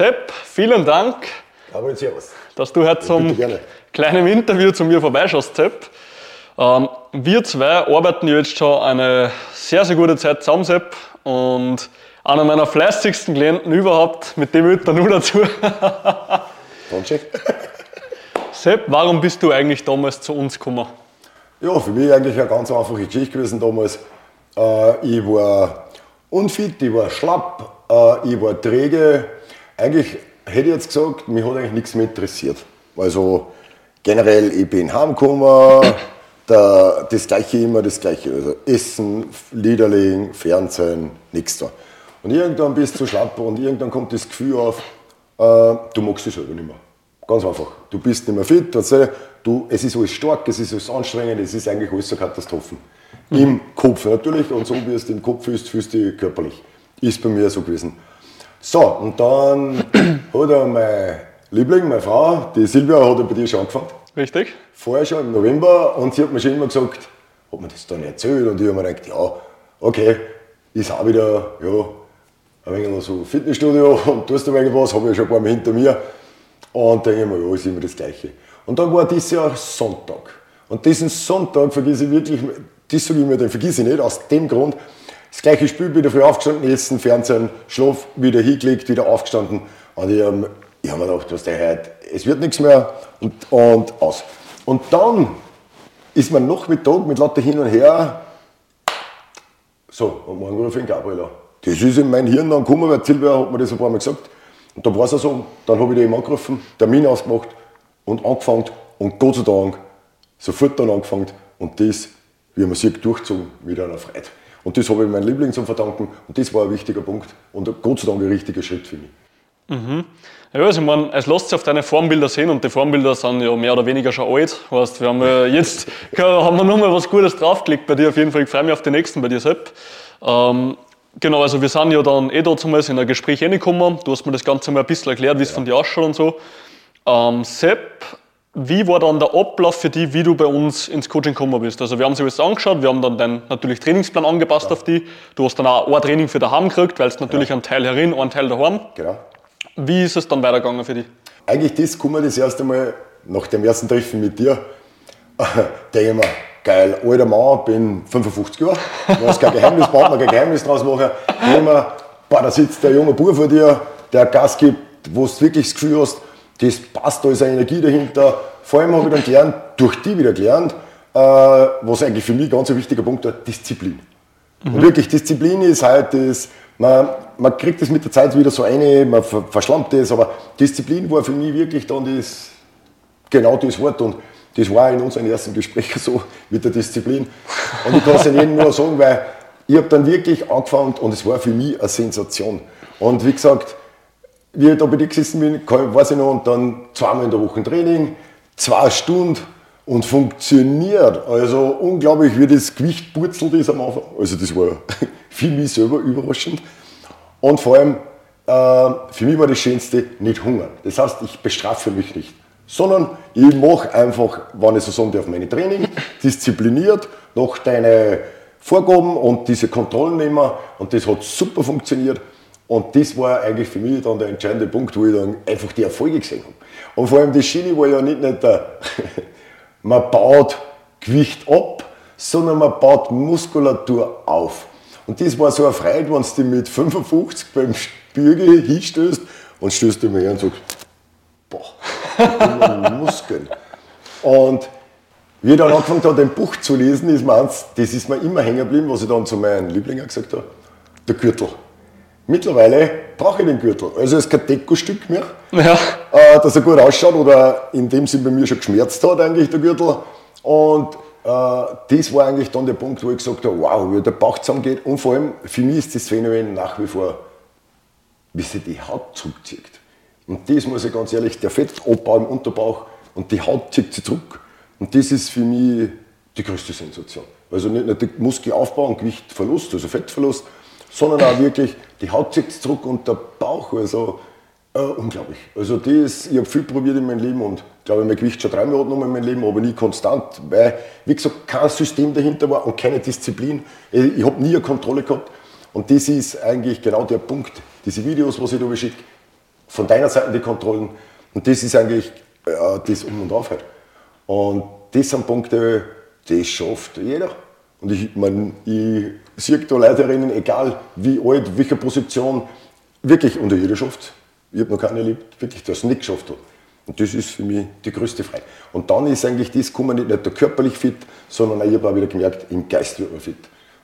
Sepp, vielen Dank, Aber servus. dass du heute zum gerne. kleinen Interview zu mir vorbeischaust, Sepp. Ähm, wir zwei arbeiten jetzt schon eine sehr, sehr gute Zeit zusammen, Sepp. Und einer meiner fleißigsten Klienten überhaupt, mit dem hört er nur dazu. Sepp, warum bist du eigentlich damals zu uns gekommen? Ja, für mich eigentlich eine ganz einfache Geschichte gewesen damals. Äh, ich war unfit, ich war schlapp, äh, ich war träge. Eigentlich hätte ich jetzt gesagt, mich hat eigentlich nichts mehr interessiert. Also generell, ich bin heimgekommen, der, das gleiche immer, das gleiche. Also Essen, Liederlegen, Fernsehen, nichts da. Und irgendwann bist du schlapp und irgendwann kommt das Gefühl auf, äh, du magst dich selber nicht mehr. Ganz einfach. Du bist nicht mehr fit, weißt du, es ist alles stark, es ist alles anstrengend, es ist eigentlich alles so Katastrophen. Im Kopf natürlich und so wie es im Kopf ist, fühlst du dich körperlich. Ist bei mir so gewesen. So, und dann hat er meine Liebling, meine Frau, die Silvia, hat er bei dir schon angefangen. Richtig? Vorher schon im November und sie hat mir schon immer gesagt, hat mir das dann erzählt und ich habe mir gedacht, ja, okay, ist auch wieder, ja, ein wenig so Fitnessstudio und tust du irgendwas, habe ich ja schon ein paar Mal hinter mir. Und denke ich mir, ja, ist immer das Gleiche. Und dann war dieses Jahr Sonntag. Und diesen Sonntag vergesse ich wirklich, das sage ich mir, den vergesse ich nicht, aus dem Grund, das gleiche Spiel, wieder früh aufgestanden, Essen, Fernsehen, Schlaf, wieder hingelegt, wieder aufgestanden. Und ich habe ich hab mir gedacht, was der heute, es wird nichts mehr und, und aus. Und dann ist man Nachmittag mit lauter hin und her, so, und morgen rufe ich Gabriel an. Das ist in mein Hirn dann gekommen, weil Silvia hat mir das ein paar Mal gesagt. Und da war es auch so, dann habe ich den eben angerufen, Termin ausgemacht und angefangen und Gott sei Dank sofort dann angefangen und das, wie man sieht, durchzogen mit einer Freude. Und das habe ich meinem Liebling zu verdanken und das war ein wichtiger Punkt und Gott sei Dank ein richtiger Schritt für mich. Ja, also ich meine, es lässt sich auf deine Formbilder sehen und die Formbilder sind ja mehr oder weniger schon alt. Heißt, wir haben ja jetzt haben wir nochmal was Gutes draufgelegt bei dir. Auf jeden Fall, ich freue mich auf die nächsten bei dir, Sepp. Ähm, genau, also wir sind ja dann eh damals in ein Gespräch reingekommen. Du hast mir das Ganze mal ein bisschen erklärt, wie es von dir ausschaut und so. Ähm, Sepp, wie war dann der Ablauf für dich, wie du bei uns ins Coaching gekommen bist? Also wir haben sich alles angeschaut, wir haben dann deinen natürlich Trainingsplan angepasst auf dich. Du hast dann auch ein Training für daheim gekriegt, weil es natürlich einen Teil herin, einen Teil daheim. Genau. Wie ist es dann weitergegangen für dich? Eigentlich das kommen wir das erste Mal nach dem ersten Treffen mit dir. Denke ich mir, geil, alter Mann, bin 55 Jahre, du hast kein Geheimnis, braucht man kein Geheimnis draus machen. Denke ich mir, boah, da sitzt der junge Bub vor dir, der Gas gibt, wo du wirklich das Gefühl hast, das passt, da ist eine Energie dahinter. Vor allem habe ich dann gelernt, durch die wieder gelernt, äh, was eigentlich für mich ganz ein wichtiger Punkt ist, Disziplin. Und wirklich, Disziplin ist halt das, man, man kriegt das mit der Zeit wieder so eine, man ver- verschlammt das, aber Disziplin war für mich wirklich dann das, genau das Wort und das war in unserem ersten Gespräch so mit der Disziplin. Und ich kann es jedem nur sagen, weil ich habe dann wirklich angefangen und es war für mich eine Sensation. Und wie gesagt, wie ich da bei dir gesessen bin, weiß ich noch, und dann zweimal in der Woche Training, zwei Stunden und funktioniert. Also unglaublich, wie das Gewicht purzelt ist am Anfang. Also das war für mich selber überraschend. Und vor allem, äh, für mich war das Schönste nicht Hunger. Das heißt, ich bestrafe mich nicht, sondern ich mache einfach, wenn ich so sagen darf, meine Training, diszipliniert, nach deine Vorgaben und diese Kontrollen nehmen. Und das hat super funktioniert. Und das war eigentlich für mich dann der entscheidende Punkt, wo ich dann einfach die Erfolge gesehen habe. Und vor allem das Schiene war ja nicht, nicht der, man baut Gewicht ab, sondern man baut Muskulatur auf. Und das war so eine Freude, wenn du dich mit 55 beim Spiegel hinstößt und stößt dir mal her und sagst, boah, Muskeln. Und wie ich dann angefangen habe, den Buch zu lesen, ist mir eins, das ist mir immer hängen geblieben, was ich dann zu meinen Lieblingen gesagt habe, der Gürtel. Mittlerweile brauche ich den Gürtel. Also es ist kein Dekostück mehr, Ja. äh, dass er gut ausschaut oder in dem Sinn bei mir schon geschmerzt hat eigentlich der Gürtel. Und äh, das war eigentlich dann der Punkt, wo ich gesagt habe, wow, wie der Bauch zusammengeht. Und vor allem für mich ist das Phänomen nach wie vor, wie sich die Haut zurückzieht. Und das muss ich ganz ehrlich, der Fettabbau im Unterbauch und die Haut zieht sich zurück. Und das ist für mich die größte Sensation. Also nicht nur der Muskelaufbau und Gewichtverlust, also Fettverlust, sondern auch wirklich, die Haut zieht zurück und der Bauch, also äh, unglaublich. Also das, ich habe viel probiert in meinem Leben und glaube, mein Gewicht schon dreimal genommen in meinem Leben, aber nie konstant, weil, wie gesagt, kein System dahinter war und keine Disziplin. Ich, ich habe nie eine Kontrolle gehabt. Und das ist eigentlich genau der Punkt. Diese Videos, was ich da schicke, von deiner Seite die Kontrollen. Und das ist eigentlich äh, das Um und Auf halt. Und das sind Punkte, das schafft jeder. Und ich, mein, ich sehe da Leute erinnern, egal wie alt, welche Position, wirklich, und jeder schafft Ich habe noch keinen erlebt, wirklich, es nicht geschafft hat. Und das ist für mich die größte Freiheit. Und dann ist eigentlich das gekommen, nicht nur körperlich fit, sondern ich habe auch wieder gemerkt, im Geist wird man fit.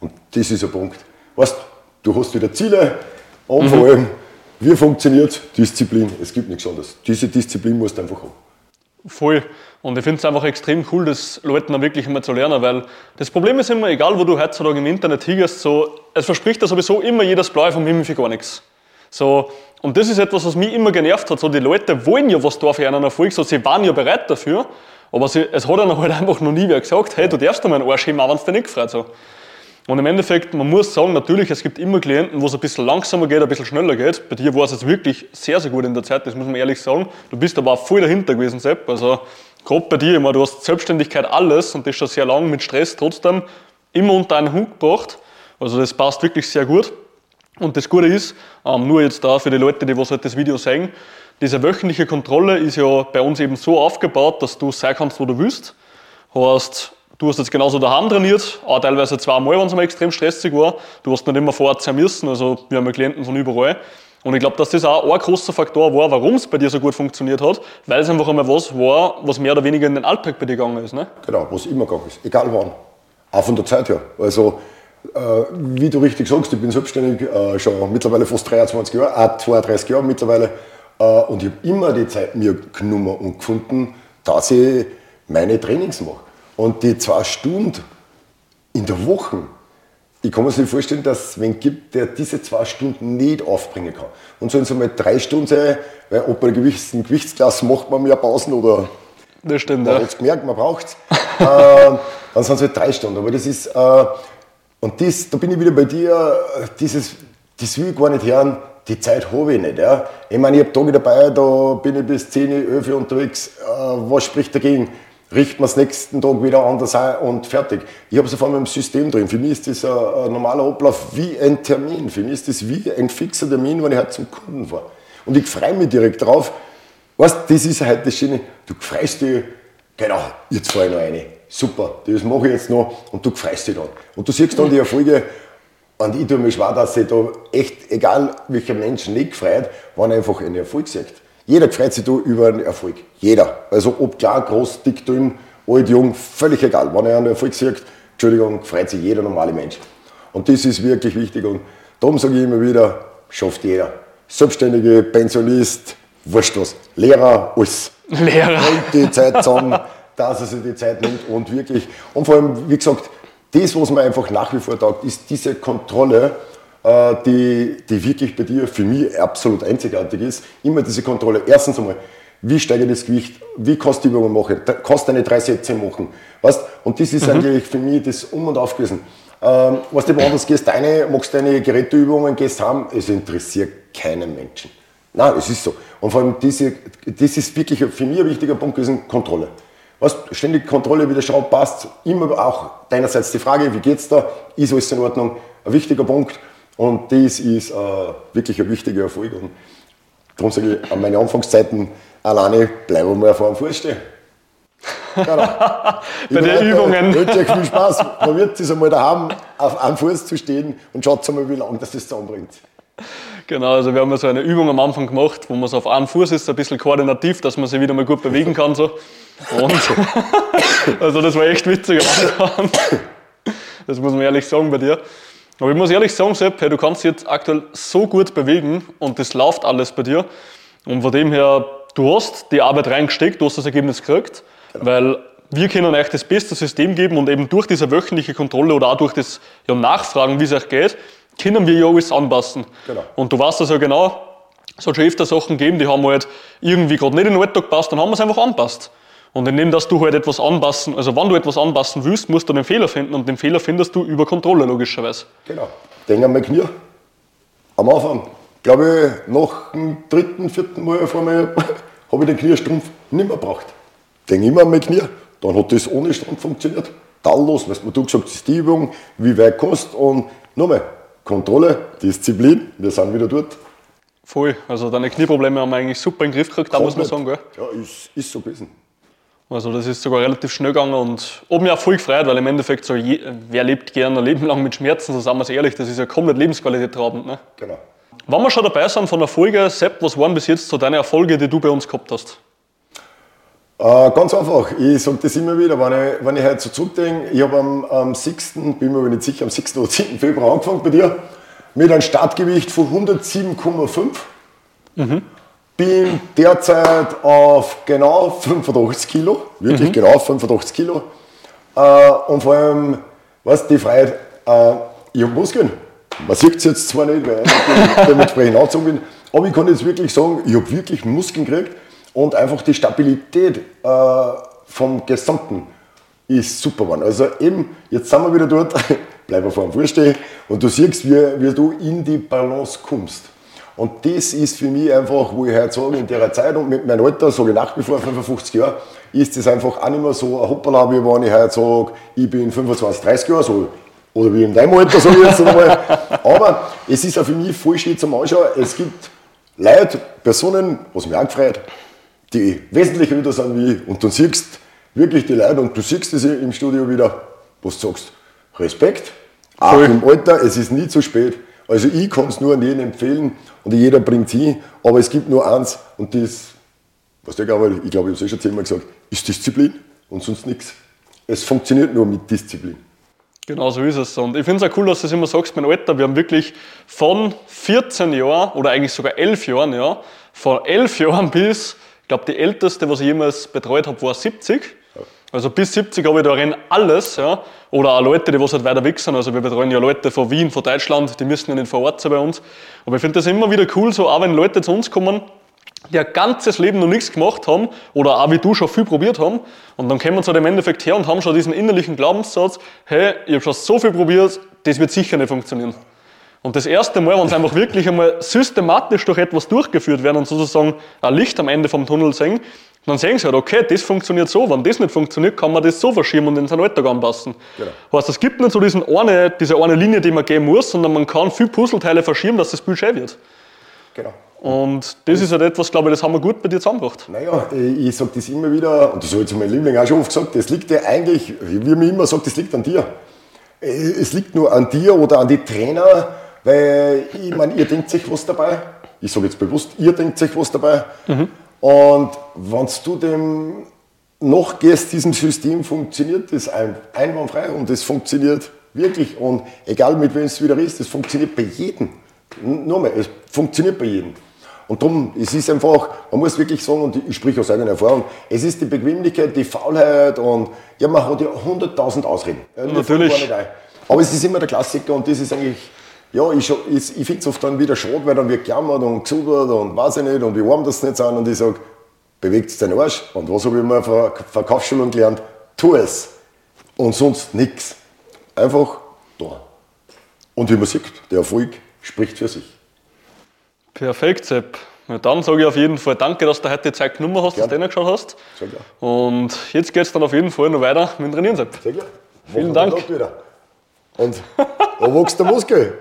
Und das ist ein Punkt. Weißt du, hast wieder Ziele und mhm. vor allem, wie funktioniert Disziplin? Es gibt nichts anderes. Diese Disziplin musst du einfach haben. Voll. Und ich finde es einfach extrem cool, das Leuten dann wirklich immer zu lernen, weil das Problem ist immer, egal wo du heutzutage im Internet hingehst, so, es verspricht ja sowieso immer jedes Blaue vom Himmel für gar nichts. So, und das ist etwas, was mich immer genervt hat. So, die Leute wollen ja was da für einen Erfolg, so, sie waren ja bereit dafür, aber sie, es hat ihnen halt einfach noch nie wer gesagt, hey, du darfst da meinen Arsch heben, auch wenn es dir nicht gefreut. So. Und im Endeffekt, man muss sagen, natürlich, es gibt immer Klienten, wo es ein bisschen langsamer geht, ein bisschen schneller geht. Bei dir war es jetzt wirklich sehr, sehr gut in der Zeit, das muss man ehrlich sagen. Du bist aber auch voll dahinter gewesen, Sepp. Also, gerade bei dir, immer, du hast Selbstständigkeit alles und das schon sehr lang mit Stress trotzdem immer unter einen Hut gebracht. Also, das passt wirklich sehr gut. Und das Gute ist, ähm, nur jetzt da für die Leute, die was halt das Video sehen, diese wöchentliche Kontrolle ist ja bei uns eben so aufgebaut, dass du sein kannst, wo du willst. Heißt, Du hast jetzt genauso daheim trainiert, auch teilweise zweimal, wenn es mal extrem stressig war. Du hast nicht immer vor Ort sein müssen, also wir haben ja Klienten von überall. Und ich glaube, dass das auch ein großer Faktor war, warum es bei dir so gut funktioniert hat, weil es einfach einmal was war, was mehr oder weniger in den Alltag bei dir gegangen ist. Ne? Genau, was immer gegangen ist, egal wann. Auch von der Zeit her. Also, äh, wie du richtig sagst, ich bin selbstständig äh, schon mittlerweile fast 23 Jahre, auch 32 Jahre mittlerweile. Äh, und ich habe immer die Zeit mir genommen und gefunden, dass ich meine Trainings mache. Und die zwei Stunden in der Woche, ich kann mir nicht vorstellen, dass es wen gibt, der diese zwei Stunden nicht aufbringen kann. Und sollen es einmal drei Stunden sein, weil ob bei einer gewissen Gewichtsklasse macht man mehr Pausen oder das stimmt, man ja. hat es gemerkt, man braucht es. äh, dann sind es halt drei Stunden. Aber das ist, äh, und das, da bin ich wieder bei dir, dieses, das will ich gar nicht hören, die Zeit habe ich nicht. Ja. Ich meine, ich habe Tage dabei, da bin ich bis 10, 11 Uhr unterwegs. Äh, was spricht dagegen? Richten wir es nächsten Tag wieder anders ein und fertig. Ich habe es vor allem im System drin. Für mich ist das ein, ein, normaler Ablauf wie ein Termin. Für mich ist das wie ein fixer Termin, wenn ich halt zum Kunden fahre. Und ich freue mich direkt drauf. Weißt das ist halt das Schöne. Du freust dich, genau, jetzt fahre ich noch eine. Super, das mache ich jetzt noch und du freust dich dann. Und du siehst dann die Erfolge. Und ich tue mir schwer, dass sich da echt, egal welcher Mensch nicht freut, wenn er einfach einen Erfolg sieht. Jeder freut sich da über einen Erfolg. Jeder. Also ob klar, groß, dick, dünn, alt, jung, völlig egal. Wenn er einen Erfolg sieht, Entschuldigung, freut sich jeder normale Mensch. Und das ist wirklich wichtig. Und darum sage ich immer wieder, schafft jeder. Selbstständige, Pensionist, wurscht was. Lehrer, alles. Lehrer. Nimmt die Zeit zusammen, dass er sich die Zeit nimmt und wirklich. Und vor allem, wie gesagt, das, was mir einfach nach wie vor taugt, ist diese Kontrolle die, die wirklich bei dir für mich absolut einzigartig ist. Immer diese Kontrolle. Erstens einmal, wie steige ich das Gewicht, wie kannst du die Übungen machen, kannst du eine drei Sätze machen. Weißt? Und das ist mhm. eigentlich für mich das Um und Auf gewesen. Ähm, was du woanders gehst, deine, machst deine Geräteübungen, gehst heim, es interessiert keinen Menschen. Nein, es ist so. Und vor allem, diese, das ist wirklich für mich ein wichtiger Punkt gewesen, Kontrolle. Was, ständig Kontrolle, wie der Schraub passt, immer auch deinerseits die Frage, wie geht's da, ist alles in Ordnung, ein wichtiger Punkt. Und das ist äh, wirklich ein wichtiger Erfolg. Und darum sage ich, an meinen Anfangszeiten alleine bleiben wir mal vor dem Fuß stehen. Genau. Bei den Übungen. Wünsche euch viel Spaß. Probiert es einmal daheim, auf einem Fuß zu stehen und schaut mal, wie lange das das zusammenbringt. Genau, also wir haben so eine Übung am Anfang gemacht, wo man so auf einem Fuß ist, ein bisschen koordinativ, dass man sich wieder mal gut bewegen kann. So. Und also das war echt witzig am Anfang. Das muss man ehrlich sagen bei dir. Aber ich muss ehrlich sagen, Sepp, hey, du kannst dich jetzt aktuell so gut bewegen und das läuft alles bei dir. Und von dem her, du hast die Arbeit reingesteckt, du hast das Ergebnis gekriegt, genau. weil wir können euch das beste System geben und eben durch diese wöchentliche Kontrolle oder auch durch das ja, Nachfragen, wie es euch geht, können wir ja alles anpassen. Genau. Und du weißt das ja genau, es hat schon öfter Sachen gegeben, die haben halt irgendwie gerade nicht in den Alltag gepasst, dann haben wir es einfach anpasst. Und indem, dass du halt etwas anpassen, also wenn du etwas anpassen willst, musst du den Fehler finden und den Fehler findest du über Kontrolle, logischerweise. Genau. Denk an mein Knie. Am Anfang, glaube ich, nach dem dritten, vierten Mal vor mir habe ich den Kniestrumpf nicht mehr gebraucht. Denk immer an mein Knie. Dann hat das ohne Strumpf funktioniert. Tallos, weißt du, du gesagt hast, die Übung, wie weit kannst und nochmal, Kontrolle, Disziplin, wir sind wieder dort. Voll. Also deine Knieprobleme haben wir eigentlich super in den Griff gekriegt, da muss man sagen, gell? Ja, ist, ist so gewesen. Also das ist sogar relativ schnell gegangen und ob mich auch voll gefreut, weil im Endeffekt so, je, wer lebt gerne ein Leben lang mit Schmerzen, so sagen wir es ehrlich, das ist ja komplett Lebensqualität trabend. Ne? Genau. Wenn wir schon dabei sind von der Folge, Sepp, was waren bis jetzt so deine Erfolge, die du bei uns gehabt hast? Äh, ganz einfach, ich sage das immer wieder, wenn ich, wenn ich heute so zurückdenke, ich habe am, am 6., bin mir aber nicht sicher, am 6. oder 10. Februar angefangen bei dir, mit einem Startgewicht von 107,5. Mhm. Bin derzeit auf genau 85 Kilo, wirklich mhm. genau 85 Kilo. Äh, und vor allem, was die Freiheit, äh, ich habe Muskeln. Man sieht es jetzt zwar nicht, weil ich dementsprechend angezogen bin, aber ich kann jetzt wirklich sagen, ich habe wirklich Muskeln gekriegt und einfach die Stabilität äh, vom Gesamten ist super geworden. Also eben, jetzt sind wir wieder dort, bleib vor dem Vorstehen und du siehst, wie, wie du in die Balance kommst. Und das ist für mich einfach, wo ich heute sage, in der Zeit und mit meinem Alter, sage ich nach wie vor 55 Jahre, ist das einfach auch nicht mehr so ein Hoppala, wie wenn ich heute sage, ich bin 25, 30 Jahre, so, oder wie in deinem Alter, sage ich jetzt einmal. Aber es ist auch für mich voll schön zum Anschauen. Es gibt Leute, Personen, was mich auch gefreut, die wesentlich älter sind wie ich. Und du siehst wirklich die Leute und du siehst es im Studio wieder, was du sagst. Respekt, auch Voll. im Alter, es ist nie zu spät. Also ich kann es nur an jeden empfehlen und jeder bringt es hin, aber es gibt nur eins und das, was der glaube ich, glaube, ich habe es eh schon zehnmal gesagt, ist Disziplin und sonst nichts. Es funktioniert nur mit Disziplin. Genau so ist es. Und ich finde es auch cool, dass du es immer sagst, mein Alter, wir haben wirklich von 14 Jahren oder eigentlich sogar 11 Jahren, ja, von 11 Jahren bis, ich glaube, die älteste, was ich jemals betreut habe, war 70. Also bis 70 habe ich da rein alles, ja. Oder auch Leute, die was halt weiter weg sind. Also wir betreuen ja Leute von Wien, von Deutschland, die müssen ja nicht vor Ort sein bei uns. Aber ich finde das immer wieder cool, so auch wenn Leute zu uns kommen, die ein ganzes Leben noch nichts gemacht haben oder auch wie du schon viel probiert haben und dann kommen sie halt im Endeffekt her und haben schon diesen innerlichen Glaubenssatz, hey, ich habe schon so viel probiert, das wird sicher nicht funktionieren. Und das erste Mal, wenn sie einfach wirklich einmal systematisch durch etwas durchgeführt werden und sozusagen ein Licht am Ende vom Tunnel sehen, dann sehen sie halt, okay, das funktioniert so. Wenn das nicht funktioniert, kann man das so verschieben und in seinen Alltag anpassen. Genau. Heißt, es gibt nicht so diesen eine, diese eine Linie, die man gehen muss, sondern man kann viel Puzzleteile verschieben, dass das Bild schön wird. Genau. Und das ist halt etwas, glaube ich, das haben wir gut bei dir zusammengebracht. Naja, ich sage das immer wieder, und das habe ich zu meinem Liebling auch schon oft gesagt, das liegt ja eigentlich, wie man immer sagt, das liegt an dir. Es liegt nur an dir oder an die Trainer, weil ich meine, ihr denkt sich was dabei. Ich sage jetzt bewusst, ihr denkt sich was dabei. Mhm. Und wenn du dem noch gehst, diesem System funktioniert das einwandfrei und es funktioniert wirklich. Und egal mit wem es wieder ist, es funktioniert bei jedem. Nur mal, es funktioniert bei jedem. Und darum, es ist einfach, man muss wirklich sagen, und ich spreche aus eigener Erfahrung, es ist die Bequemlichkeit, die Faulheit und ja, man hat ja 100.000 Ausreden. Ja, Natürlich. Aber es ist immer der Klassiker und das ist eigentlich ja, ich, ich, ich finde es oft dann wieder schade, weil dann wird gejammert und gesudert und weiß ich nicht und wie warm das nicht sind und ich sage, bewegt deinen Arsch. Und was habe ich mal von Verkaufsschulung gelernt? Tu es. Und sonst nichts. Einfach da. Und wie man sieht, der Erfolg spricht für sich. Perfekt, Sepp. Ja, dann sage ich auf jeden Fall danke, dass du heute die Zeit genommen hast, Gern. dass du reingeschaut hast. Sehr klar. Und jetzt geht es dann auf jeden Fall noch weiter mit dem Trainieren, Sepp. Sehr klar. Vielen Dank. Und da wächst der Muskel.